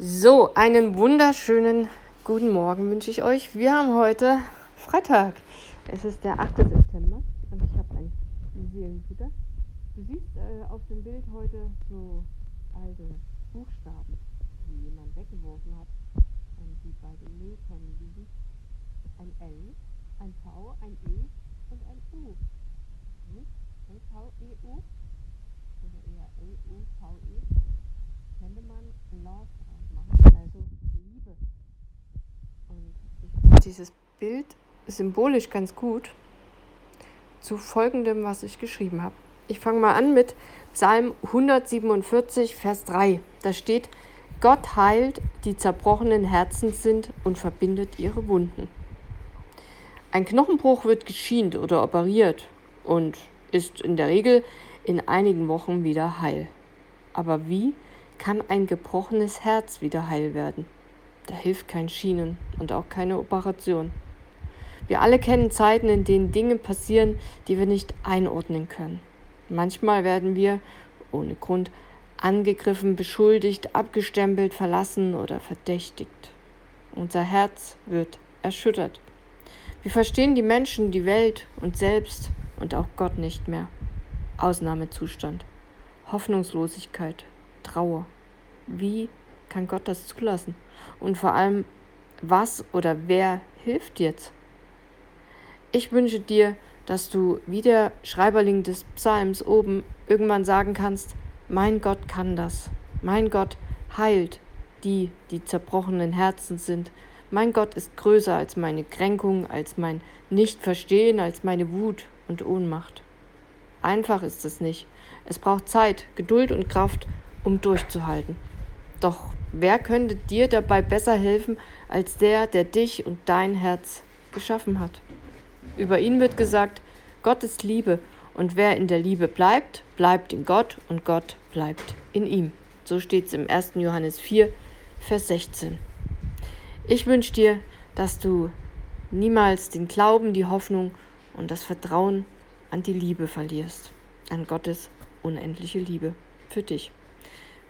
So, einen wunderschönen guten Morgen wünsche ich euch. Wir haben heute Freitag. Es ist der 8. September und ich habe ein Seelenfutter. Du siehst äh, auf dem Bild heute so alte Buchstaben, die jemand weggeworfen hat und die bei den Mülltonnen liegen. Ein L, ein V, ein E und ein U. Hm? L-V-E-U oder eher L-U-V-E könnte man Love draus machen, also Liebe. Und ich finde dieses Bild symbolisch ganz gut zu folgendem, was ich geschrieben habe. Ich fange mal an mit Psalm 147, Vers 3. Da steht, Gott heilt, die zerbrochenen Herzen sind und verbindet ihre Wunden. Ein Knochenbruch wird geschient oder operiert und ist in der Regel in einigen Wochen wieder heil. Aber wie kann ein gebrochenes Herz wieder heil werden? Da hilft kein Schienen und auch keine Operation. Wir alle kennen Zeiten, in denen Dinge passieren, die wir nicht einordnen können. Manchmal werden wir, ohne Grund, angegriffen, beschuldigt, abgestempelt, verlassen oder verdächtigt. Unser Herz wird erschüttert. Wir verstehen die Menschen, die Welt und selbst und auch Gott nicht mehr. Ausnahmezustand, Hoffnungslosigkeit, Trauer. Wie kann Gott das zulassen? Und vor allem, was oder wer hilft jetzt? Ich wünsche dir, dass du wie der Schreiberling des Psalms oben irgendwann sagen kannst, mein Gott kann das. Mein Gott heilt die, die zerbrochenen Herzen sind. Mein Gott ist größer als meine Kränkung, als mein Nichtverstehen, als meine Wut und Ohnmacht. Einfach ist es nicht. Es braucht Zeit, Geduld und Kraft, um durchzuhalten. Doch wer könnte dir dabei besser helfen als der, der dich und dein Herz geschaffen hat? Über ihn wird gesagt, Gott ist Liebe und wer in der Liebe bleibt, bleibt in Gott und Gott bleibt in ihm. So steht es im 1. Johannes 4, Vers 16. Ich wünsche dir, dass du niemals den Glauben, die Hoffnung und das Vertrauen an die Liebe verlierst, an Gottes unendliche Liebe für dich.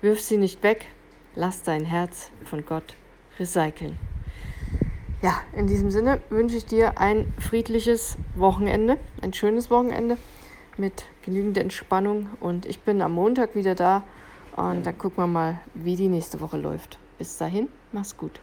Wirf sie nicht weg, lass dein Herz von Gott recyceln. Ja, in diesem Sinne wünsche ich dir ein friedliches Wochenende, ein schönes Wochenende mit genügend Entspannung und ich bin am Montag wieder da und dann gucken wir mal, wie die nächste Woche läuft. Bis dahin, mach's gut.